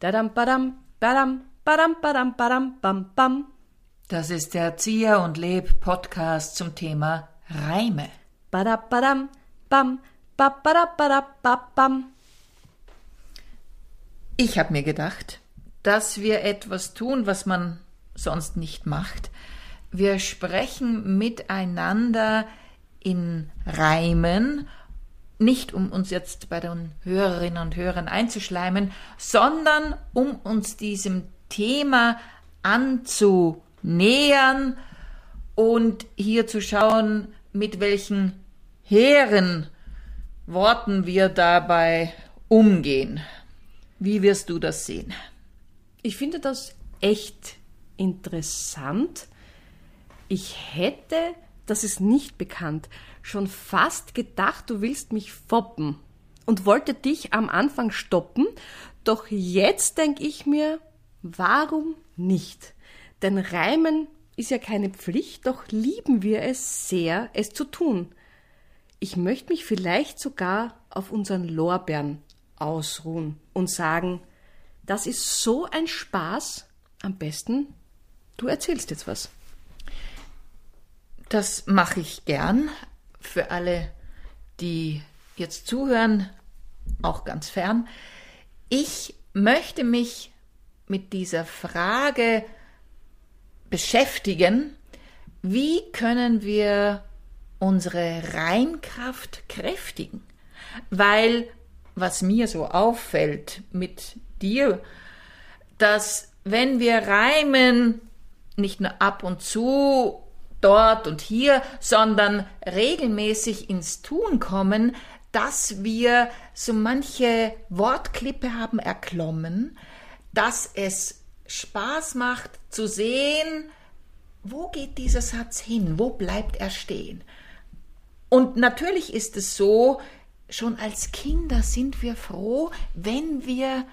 Dadam, badam, badam, badam, badam, badam, bam, bam. Das ist der Erzieher und Leb Podcast zum Thema Reime. Badab, badam, bam, bab, badab, badab, bab, bam. Ich habe mir gedacht, dass wir etwas tun, was man sonst nicht macht. Wir sprechen miteinander in Reimen, nicht um uns jetzt bei den Hörerinnen und Hörern einzuschleimen, sondern um uns diesem Thema anzunähern und hier zu schauen, mit welchen hehren Worten wir dabei umgehen. Wie wirst du das sehen? Ich finde das echt interessant. Ich hätte, das ist nicht bekannt, schon fast gedacht, du willst mich foppen und wollte dich am Anfang stoppen, doch jetzt denke ich mir, warum nicht? Denn Reimen ist ja keine Pflicht, doch lieben wir es sehr, es zu tun. Ich möchte mich vielleicht sogar auf unseren Lorbeeren ausruhen und sagen, das ist so ein Spaß, am besten du erzählst jetzt was. Das mache ich gern für alle, die jetzt zuhören, auch ganz fern. Ich möchte mich mit dieser Frage beschäftigen, wie können wir unsere Reinkraft kräftigen? Weil was mir so auffällt mit dir, dass wenn wir reimen, nicht nur ab und zu dort und hier, sondern regelmäßig ins Tun kommen, dass wir so manche Wortklippe haben erklommen, dass es Spaß macht zu sehen, wo geht dieser Satz hin, wo bleibt er stehen. Und natürlich ist es so, schon als Kinder sind wir froh, wenn wir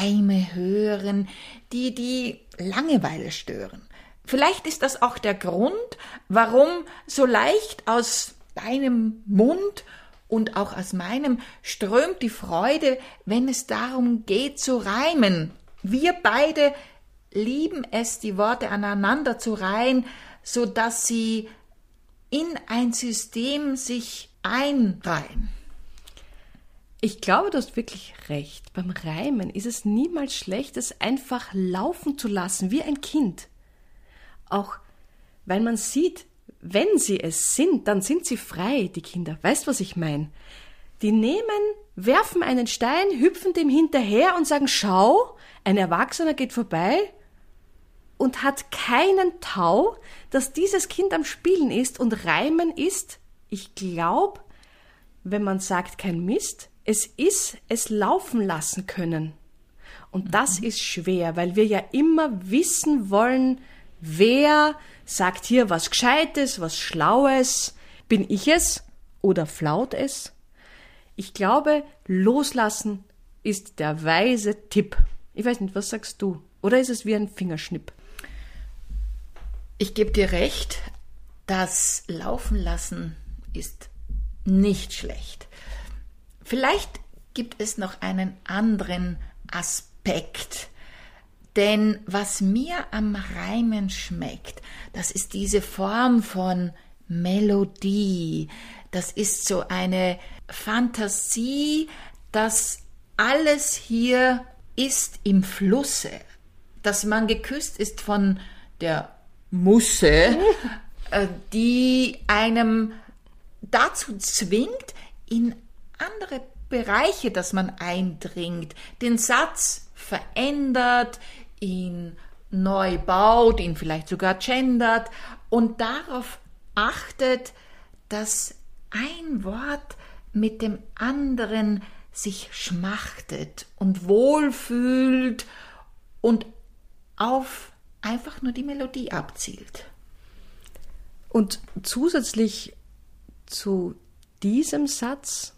Reime hören, die die Langeweile stören. Vielleicht ist das auch der Grund, warum so leicht aus deinem Mund und auch aus meinem strömt die Freude, wenn es darum geht zu reimen. Wir beide lieben es, die Worte aneinander zu reihen, so dass sie in ein System sich einreihen. Ich glaube, du hast wirklich recht. Beim Reimen ist es niemals schlecht, es einfach laufen zu lassen, wie ein Kind. Auch weil man sieht, wenn sie es sind, dann sind sie frei, die Kinder. Weißt, was ich meine? Die nehmen, werfen einen Stein, hüpfen dem hinterher und sagen, schau, ein Erwachsener geht vorbei und hat keinen Tau, dass dieses Kind am Spielen ist und Reimen ist, ich glaube, wenn man sagt kein Mist, es ist es laufen lassen können. Und das mhm. ist schwer, weil wir ja immer wissen wollen, wer sagt hier was Gescheites, was Schlaues. Bin ich es oder flaut es? Ich glaube, loslassen ist der weise Tipp. Ich weiß nicht, was sagst du? Oder ist es wie ein Fingerschnipp? Ich gebe dir recht, das Laufen lassen ist nicht schlecht. Vielleicht gibt es noch einen anderen Aspekt. Denn was mir am Reimen schmeckt, das ist diese Form von Melodie. Das ist so eine Fantasie, dass alles hier ist im Flusse. Dass man geküsst ist von der Musse, äh, die einem dazu zwingt, in andere Bereiche, dass man eindringt, den Satz verändert, ihn neu baut, ihn vielleicht sogar gendert und darauf achtet, dass ein Wort mit dem anderen sich schmachtet und wohlfühlt und auf einfach nur die Melodie abzielt. Und zusätzlich zu diesem Satz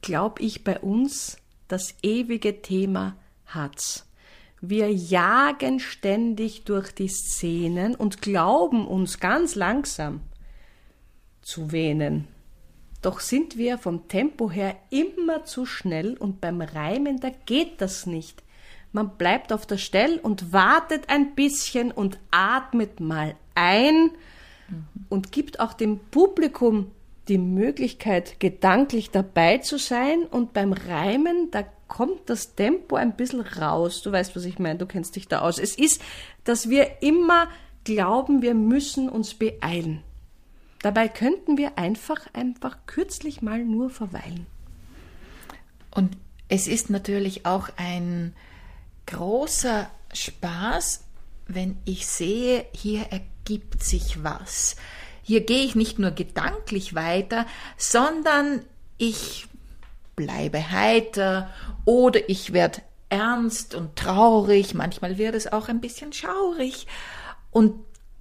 glaube ich, bei uns das ewige Thema hat's. Wir jagen ständig durch die Szenen und glauben uns ganz langsam zu wähnen. Doch sind wir vom Tempo her immer zu schnell und beim Reimen, da geht das nicht, man bleibt auf der Stelle und wartet ein bisschen und atmet mal ein und gibt auch dem Publikum die Möglichkeit, gedanklich dabei zu sein und beim Reimen, da kommt das Tempo ein bisschen raus. Du weißt, was ich meine, du kennst dich da aus. Es ist, dass wir immer glauben, wir müssen uns beeilen. Dabei könnten wir einfach, einfach kürzlich mal nur verweilen. Und es ist natürlich auch ein großer Spaß, wenn ich sehe, hier ergibt sich was. Hier gehe ich nicht nur gedanklich weiter, sondern ich bleibe heiter oder ich werde ernst und traurig, manchmal wird es auch ein bisschen schaurig. Und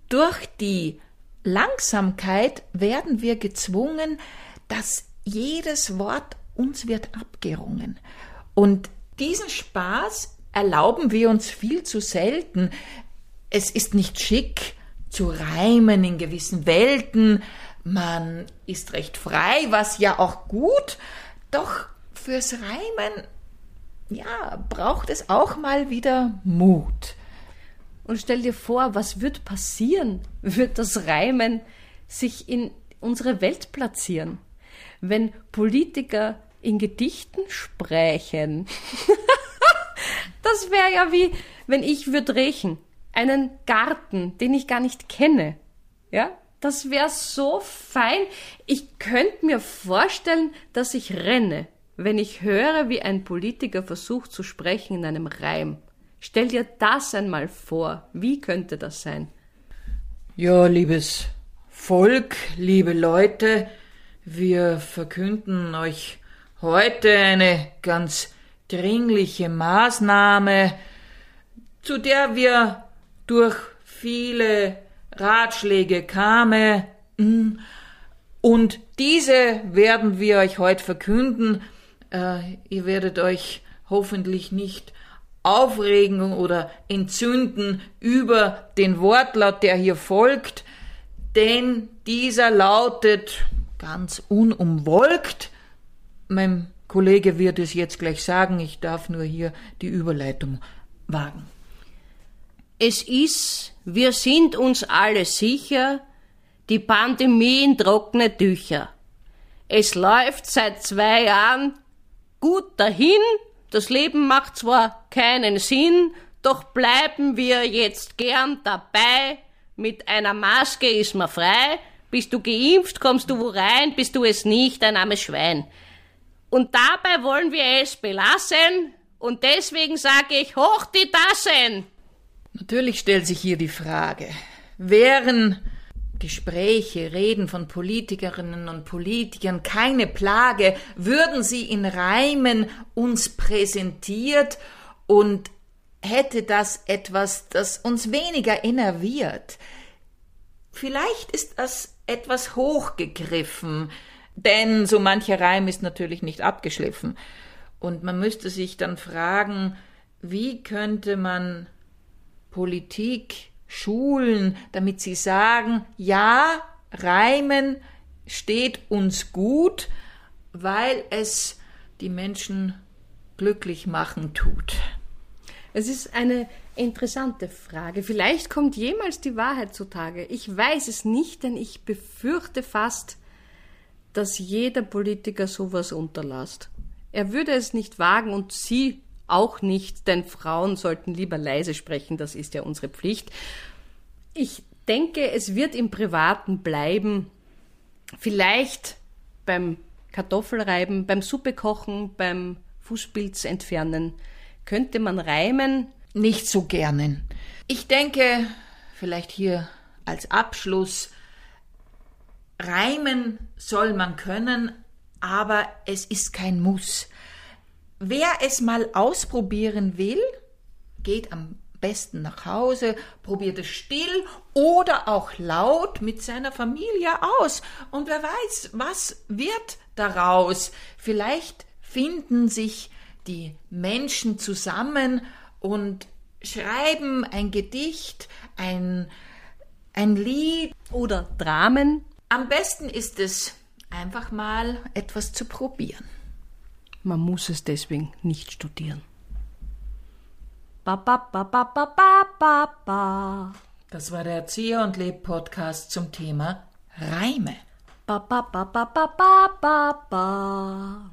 durch die Langsamkeit werden wir gezwungen, dass jedes Wort uns wird abgerungen. Und diesen Spaß erlauben wir uns viel zu selten. Es ist nicht schick zu reimen in gewissen Welten. Man ist recht frei, was ja auch gut. Doch fürs Reimen, ja, braucht es auch mal wieder Mut. Und stell dir vor, was wird passieren, wird das Reimen sich in unsere Welt platzieren, wenn Politiker in Gedichten sprechen. das wäre ja wie, wenn ich würde rächen, einen Garten, den ich gar nicht kenne. Ja, das wäre so fein. Ich könnte mir vorstellen, dass ich renne, wenn ich höre, wie ein Politiker versucht zu sprechen in einem Reim. Stell dir das einmal vor. Wie könnte das sein? Ja, liebes Volk, liebe Leute, wir verkünden euch heute eine ganz dringliche Maßnahme, zu der wir durch viele Ratschläge kamen, und diese werden wir euch heute verkünden. Äh, ihr werdet euch hoffentlich nicht aufregen oder entzünden über den Wortlaut, der hier folgt, denn dieser lautet ganz unumwolkt. Mein Kollege wird es jetzt gleich sagen, ich darf nur hier die Überleitung wagen. Es ist, wir sind uns alle sicher, die Pandemie in trockene Tücher. Es läuft seit zwei Jahren gut dahin, das Leben macht zwar keinen Sinn, doch bleiben wir jetzt gern dabei. Mit einer Maske ist man frei. Bist du geimpft, kommst du wo rein, bist du es nicht, ein armes Schwein. Und dabei wollen wir es belassen. Und deswegen sage ich, hoch die Tassen! Natürlich stellt sich hier die Frage, wären Gespräche, Reden von Politikerinnen und Politikern keine Plage, würden sie in Reimen uns präsentiert und hätte das etwas, das uns weniger innerviert. Vielleicht ist das etwas hochgegriffen, denn so mancher Reim ist natürlich nicht abgeschliffen. Und man müsste sich dann fragen, wie könnte man Politik schulen, damit sie sagen, ja, Reimen steht uns gut, weil es die Menschen glücklich machen tut. Es ist eine interessante Frage. Vielleicht kommt jemals die Wahrheit zutage. Ich weiß es nicht, denn ich befürchte fast, dass jeder Politiker sowas unterlasst. Er würde es nicht wagen und Sie auch nicht, denn Frauen sollten lieber leise sprechen, das ist ja unsere Pflicht. Ich denke, es wird im Privaten bleiben. Vielleicht beim Kartoffelreiben, beim Suppekochen, beim Fußpilz entfernen. Könnte man reimen? Nicht so gerne. Ich denke, vielleicht hier als Abschluss, reimen soll man können, aber es ist kein Muss. Wer es mal ausprobieren will, geht am besten nach Hause, probiert es still oder auch laut mit seiner Familie aus. Und wer weiß, was wird daraus? Vielleicht finden sich die Menschen zusammen und schreiben ein Gedicht, ein, ein Lied oder Dramen. Am besten ist es, einfach mal etwas zu probieren. Man muss es deswegen nicht studieren. Ba, ba, ba, ba, ba, ba, ba, ba. Das war der Erzieher und Leb Podcast zum Thema Reime. Ba, ba, ba, ba, ba, ba, ba, ba.